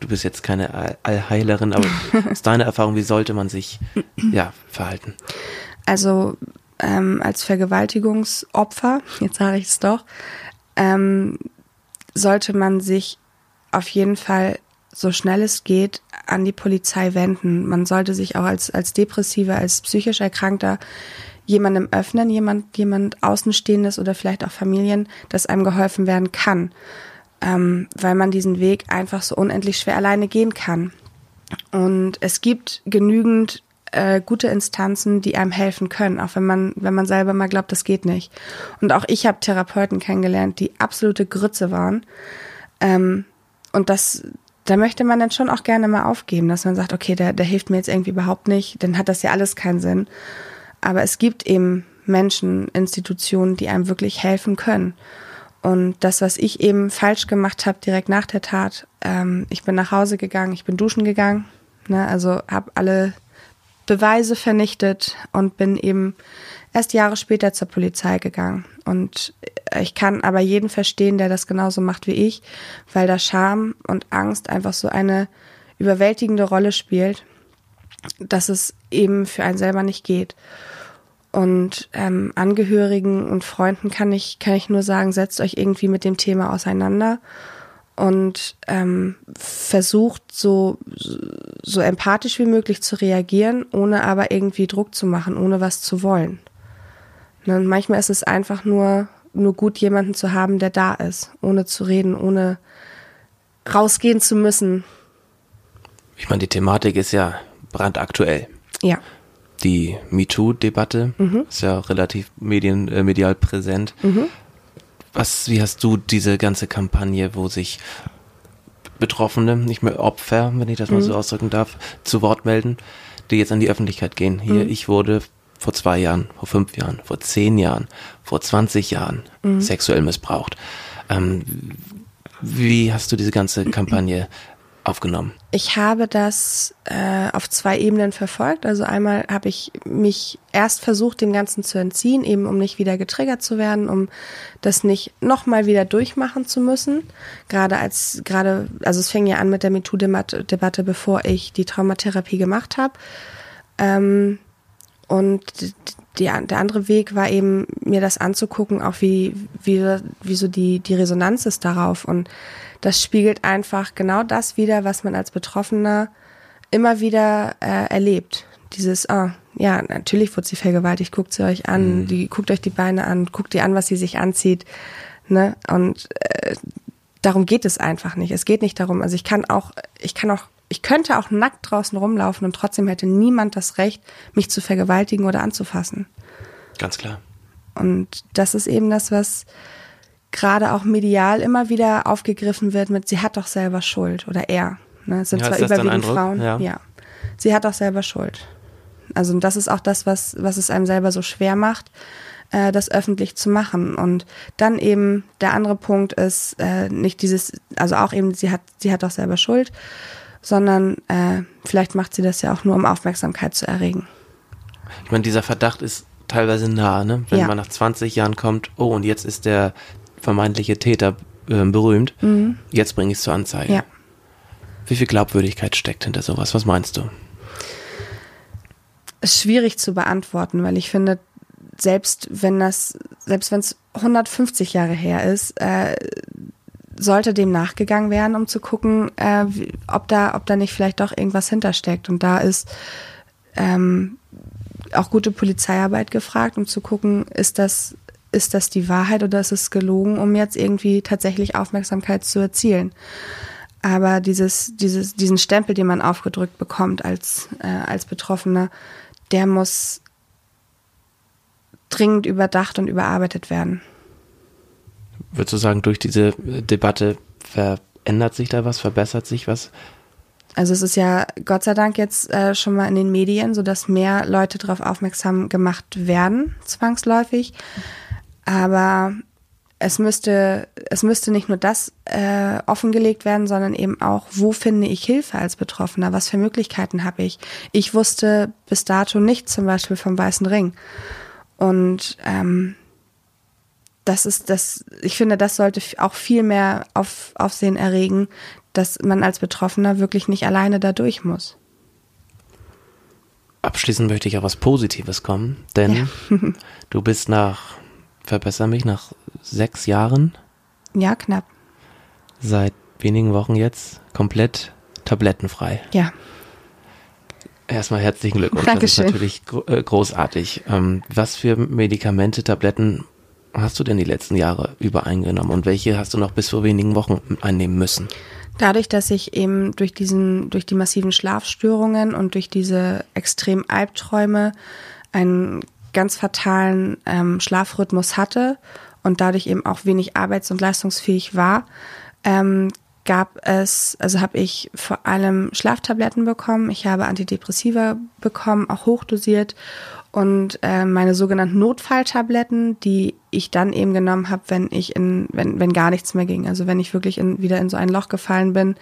du bist jetzt keine All- Allheilerin, aber <laughs> aus deiner Erfahrung, wie sollte man sich ja, verhalten? Also ähm, als Vergewaltigungsopfer, jetzt sage ich es doch, ähm, sollte man sich auf jeden Fall so schnell es geht an die Polizei wenden. Man sollte sich auch als, als Depressiver, als psychisch Erkrankter jemandem öffnen, jemand, jemand Außenstehendes oder vielleicht auch Familien, dass einem geholfen werden kann. Ähm, weil man diesen Weg einfach so unendlich schwer alleine gehen kann. Und es gibt genügend äh, gute Instanzen, die einem helfen können, auch wenn man, wenn man selber mal glaubt, das geht nicht. Und auch ich habe Therapeuten kennengelernt, die absolute Grütze waren. Ähm, und das, da möchte man dann schon auch gerne mal aufgeben, dass man sagt, okay, der, der hilft mir jetzt irgendwie überhaupt nicht, dann hat das ja alles keinen Sinn. Aber es gibt eben Menschen, Institutionen, die einem wirklich helfen können. Und das, was ich eben falsch gemacht habe direkt nach der Tat, ähm, ich bin nach Hause gegangen, ich bin duschen gegangen, ne, also habe alle Beweise vernichtet und bin eben erst Jahre später zur Polizei gegangen. Und ich kann aber jeden verstehen, der das genauso macht wie ich, weil da Scham und Angst einfach so eine überwältigende Rolle spielt, dass es eben für einen selber nicht geht. Und ähm, Angehörigen und Freunden kann ich, kann ich nur sagen, setzt euch irgendwie mit dem Thema auseinander und ähm, versucht so, so empathisch wie möglich zu reagieren, ohne aber irgendwie Druck zu machen, ohne was zu wollen. Ne, Und manchmal ist es einfach nur, nur gut, jemanden zu haben, der da ist, ohne zu reden, ohne rausgehen zu müssen. Ich meine, die Thematik ist ja brandaktuell. Ja. Die MeToo-Debatte ist ja relativ medien, äh, medial präsent. Was, wie hast du diese ganze Kampagne, wo sich Betroffene, nicht mehr Opfer, wenn ich das mal so ausdrücken darf, zu Wort melden, die jetzt an die Öffentlichkeit gehen. Hier, Mhm. ich wurde vor zwei Jahren, vor fünf Jahren, vor zehn Jahren, vor 20 Jahren Mhm. sexuell missbraucht. Ähm, wie hast du diese ganze Kampagne aufgenommen? Ich habe das äh, auf zwei Ebenen verfolgt. Also einmal habe ich mich erst versucht, dem Ganzen zu entziehen, eben um nicht wieder getriggert zu werden, um das nicht nochmal wieder durchmachen zu müssen. Gerade als, gerade, also es fing ja an mit der MeToo-Debatte, bevor ich die Traumatherapie gemacht habe. Ähm, und die, der andere Weg war eben, mir das anzugucken, auch wie, wie, wie so die, die Resonanz ist darauf. Und das spiegelt einfach genau das wieder, was man als Betroffener immer wieder äh, erlebt. Dieses, ah, ja, natürlich wurde sie vergewaltigt, guckt sie euch an, die, guckt euch die Beine an, guckt ihr an, was sie sich anzieht. Ne? Und äh, darum geht es einfach nicht. Es geht nicht darum, also ich kann auch, ich kann auch, ich könnte auch nackt draußen rumlaufen und trotzdem hätte niemand das Recht, mich zu vergewaltigen oder anzufassen. Ganz klar. Und das ist eben das, was gerade auch medial immer wieder aufgegriffen wird mit, sie hat doch selber Schuld oder er. Ne? Es sind Ja, zwar überwiegend? Frauen. Ja. Ja. Sie hat doch selber Schuld. Also das ist auch das, was, was es einem selber so schwer macht, äh, das öffentlich zu machen. Und dann eben der andere Punkt ist äh, nicht dieses, also auch eben, sie hat, sie hat doch selber Schuld, sondern äh, vielleicht macht sie das ja auch nur, um Aufmerksamkeit zu erregen. Ich meine, dieser Verdacht ist teilweise nah, ne? Wenn Ja. man nach 20 Jahren kommt, oh, und jetzt ist der vermeintliche Täter äh, berühmt, jetzt bringe ich es zur Anzeige. Mhm. Ja. Wie viel Glaubwürdigkeit steckt hinter sowas? Was meinst du? ist schwierig zu beantworten, weil ich finde, selbst wenn das, selbst wenn es 150 Jahre her ist, äh, sollte dem nachgegangen werden, um zu gucken, äh, wie, ob da, ob da nicht vielleicht doch irgendwas hintersteckt. Und da ist ähm, auch gute Polizeiarbeit gefragt, um zu gucken, ist das, ist das die Wahrheit oder ist es gelogen, um jetzt irgendwie tatsächlich Aufmerksamkeit zu erzielen. Aber dieses, dieses, diesen Stempel, den man aufgedrückt bekommt als, äh, als Betroffener, der muss dringend überdacht und überarbeitet werden. Würdest du sagen, durch diese Debatte verändert sich da was, verbessert sich was? Also es ist ja Gott sei Dank jetzt äh, schon mal in den Medien, sodass mehr Leute darauf aufmerksam gemacht werden, zwangsläufig. Aber es müsste, es müsste nicht nur das äh, offengelegt werden, sondern eben auch, wo finde ich Hilfe als Betroffener? Was für Möglichkeiten habe ich? Ich wusste bis dato nicht zum Beispiel vom Weißen Ring. Und ähm, das ist das, ich finde, das sollte auch viel mehr auf, Aufsehen erregen, dass man als Betroffener wirklich nicht alleine da durch muss. Abschließend möchte ich auf was Positives kommen, denn <laughs> du bist nach, verbessere mich, nach sechs Jahren, Ja, knapp. seit wenigen Wochen jetzt, komplett tablettenfrei. Ja. Erstmal herzlichen Glückwunsch. Dankeschön. Das ist natürlich äh, großartig. Ähm, was für Medikamente, Tabletten hast du denn die letzten Jahre über eingenommen und welche hast du noch bis vor wenigen Wochen einnehmen müssen? Dadurch, dass ich eben durch diesen, durch die massiven Schlafstörungen und durch diese extremen Albträume einen ganz fatalen ähm, Schlafrhythmus hatte und dadurch eben auch wenig arbeits- und leistungsfähig war, ähm, gab es, also habe ich vor allem Schlaftabletten bekommen, ich habe Antidepressiva bekommen, auch hochdosiert und äh, meine sogenannten Notfalltabletten, die ich dann eben genommen habe, wenn ich in, wenn, wenn gar nichts mehr ging. Also wenn ich wirklich in, wieder in so ein Loch gefallen bin,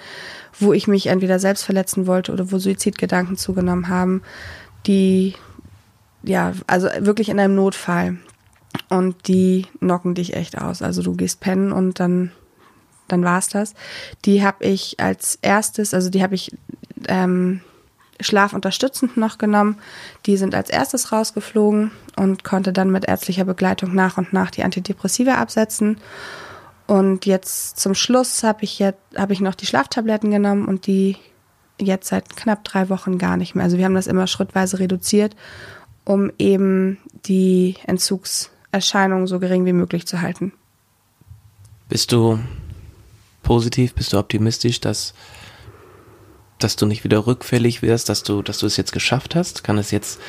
wo ich mich entweder selbst verletzen wollte oder wo Suizidgedanken zugenommen haben, die ja, also wirklich in einem Notfall. Und die knocken dich echt aus. Also du gehst pennen und dann, dann war's das. Die habe ich als erstes, also die habe ich ähm, schlafunterstützend noch genommen. Die sind als erstes rausgeflogen und konnte dann mit ärztlicher Begleitung nach und nach die Antidepressiva absetzen. Und jetzt zum Schluss habe ich jetzt habe ich noch die Schlaftabletten genommen und die jetzt seit knapp drei Wochen gar nicht mehr. Also wir haben das immer schrittweise reduziert, um eben die Entzugserscheinungen so gering wie möglich zu halten. Bist du positiv, bist du optimistisch, dass, dass du nicht wieder rückfällig wirst, dass du, dass du es jetzt geschafft hast? Kann es jetzt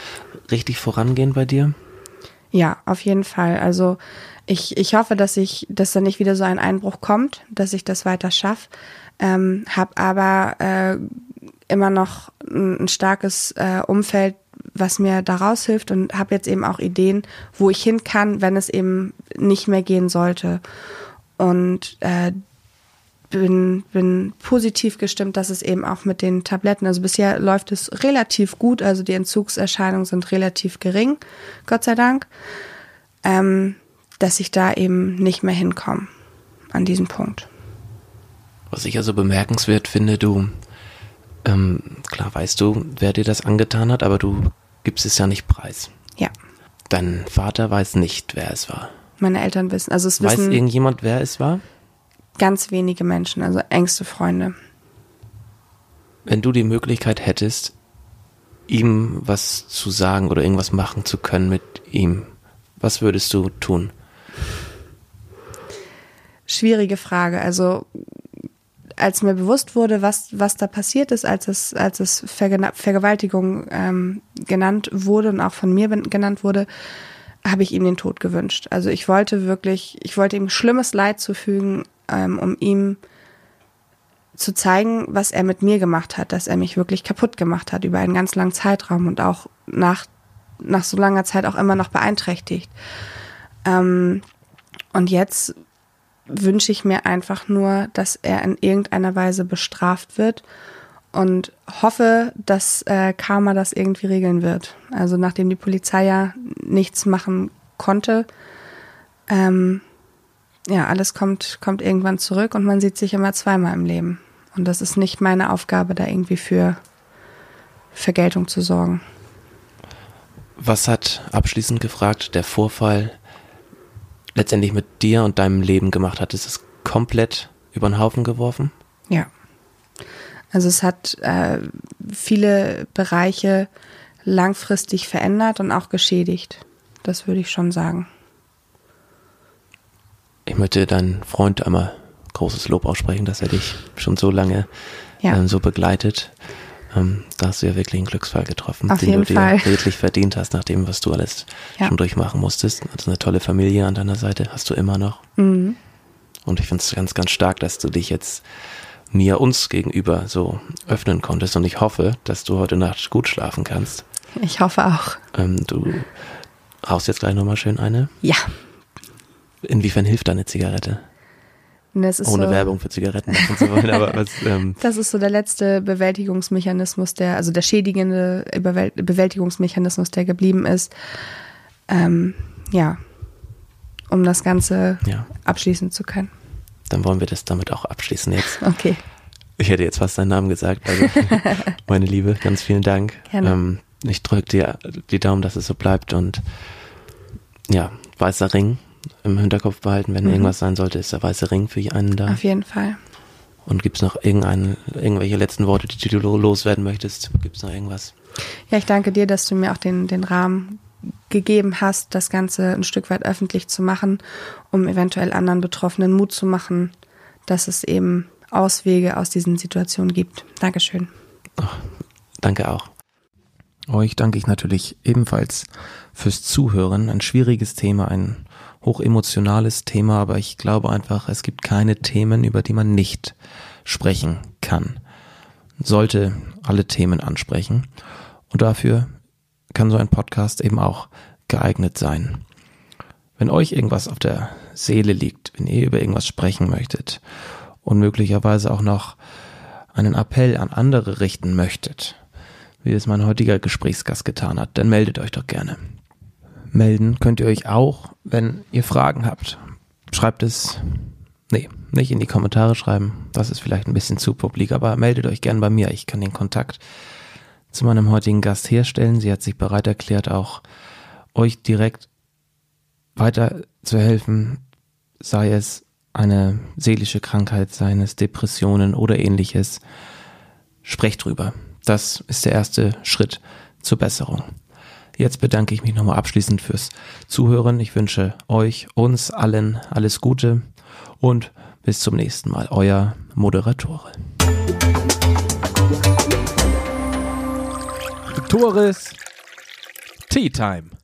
richtig vorangehen bei dir? Ja, auf jeden Fall. Also ich, ich hoffe, dass ich, dass da nicht wieder so ein Einbruch kommt, dass ich das weiter schaffe. Ähm, hab aber äh, immer noch ein, ein starkes äh, Umfeld, was mir daraus hilft und habe jetzt eben auch Ideen, wo ich hin kann, wenn es eben nicht mehr gehen sollte. Und äh, bin, bin positiv gestimmt, dass es eben auch mit den Tabletten, also bisher läuft es relativ gut, also die Entzugserscheinungen sind relativ gering, Gott sei Dank, ähm, dass ich da eben nicht mehr hinkomme an diesem Punkt. Was ich also bemerkenswert finde, du, ähm, klar weißt du, wer dir das angetan hat, aber du gibst es ja nicht preis. Ja. Dein Vater weiß nicht, wer es war. Meine Eltern wissen, also es Weiß wissen irgendjemand, wer es war? ganz wenige Menschen, also engste Freunde. Wenn du die Möglichkeit hättest, ihm was zu sagen oder irgendwas machen zu können mit ihm, was würdest du tun? Schwierige Frage. Also als mir bewusst wurde, was, was da passiert ist, als es, als es Verge Vergewaltigung ähm, genannt wurde und auch von mir genannt wurde, habe ich ihm den Tod gewünscht. Also ich wollte wirklich, ich wollte ihm schlimmes Leid zufügen, ähm, um ihm zu zeigen, was er mit mir gemacht hat, dass er mich wirklich kaputt gemacht hat über einen ganz langen Zeitraum und auch nach, nach so langer Zeit auch immer noch beeinträchtigt. Ähm, und jetzt wünsche ich mir einfach nur, dass er in irgendeiner Weise bestraft wird und hoffe, dass äh, Karma das irgendwie regeln wird. Also nachdem die Polizei ja nichts machen konnte, ähm, ja, alles kommt, kommt irgendwann zurück und man sieht sich immer zweimal im Leben. Und das ist nicht meine Aufgabe, da irgendwie für Vergeltung zu sorgen. Was hat abschließend gefragt der Vorfall letztendlich mit dir und deinem Leben gemacht hat? Ist es komplett über den Haufen geworfen? Ja. Also es hat äh, viele Bereiche langfristig verändert und auch geschädigt. Das würde ich schon sagen. Ich möchte deinen Freund einmal großes Lob aussprechen, dass er dich schon so lange ja. ähm, so begleitet. Ähm, da hast du ja wirklich einen Glücksfall getroffen, Auf den jeden du dir Fall. wirklich verdient hast, nach dem, was du alles Ja. schon durchmachen musstest. Also eine tolle Familie an deiner Seite hast du immer noch. Mhm. Und ich finde es ganz, ganz stark, dass du dich jetzt mir, uns gegenüber so öffnen konntest. Und ich hoffe, dass du heute Nacht gut schlafen kannst. Ich hoffe auch. Ähm, du rauchst jetzt gleich nochmal schön eine. Ja. Inwiefern hilft deine Zigarette? Ohne so, Werbung für Zigaretten machen zu wollen, aber was, <laughs> ähm, Das ist so der letzte Bewältigungsmechanismus, der, also der schädigende Bewältigungsmechanismus, der geblieben ist. Ähm, ja, um das Ganze ja, abschließen zu können. dann wollen wir das damit auch abschließen jetzt. <laughs> Okay. Ich hätte jetzt fast deinen Namen gesagt. Also, <laughs> meine Liebe, ganz vielen Dank. Gerne. Ähm, ich drücke dir die Daumen, dass es so bleibt und ja, weißer Ring im Hinterkopf behalten. Wenn Mhm. irgendwas sein sollte, ist der weiße Ring für einen da. Auf jeden Fall. Und gibt's noch irgendein, irgendwelche letzten Worte, die du lo- loswerden möchtest? Gibt's noch irgendwas? Ja, ich danke dir, dass du mir auch den, den Rahmen gegeben hast, das Ganze ein Stück weit öffentlich zu machen, um eventuell anderen Betroffenen Mut zu machen, dass es eben Auswege aus diesen Situationen gibt. Dankeschön. Danke auch. Euch danke ich natürlich ebenfalls fürs Zuhören. Ein schwieriges Thema, ein hochemotionales Thema, aber ich glaube einfach, es gibt keine Themen, über die man nicht sprechen kann. Sollte alle Themen ansprechen. Und dafür kann so ein Podcast eben auch geeignet sein. Wenn euch irgendwas auf der Seele liegt, wenn ihr über irgendwas sprechen möchtet und möglicherweise auch noch einen Appell an andere richten möchtet, wie es mein heutiger Gesprächsgast getan hat, dann meldet euch doch gerne. Melden könnt ihr euch auch, wenn ihr Fragen habt. Schreibt es, nee, nicht in die Kommentare schreiben, das ist vielleicht ein bisschen zu publik, aber meldet euch gern bei mir, ich kann den Kontakt zu meinem heutigen Gast herstellen. Sie hat sich bereit erklärt, auch euch direkt weiter zu helfen, sei es eine seelische Krankheit, seien es Depressionen oder ähnliches. Sprecht drüber. Das ist der erste Schritt zur Besserung. Jetzt bedanke ich mich nochmal abschließend fürs Zuhören. Ich wünsche euch, uns allen alles Gute und bis zum nächsten Mal. Euer Moderatore. Victoris Tea Time.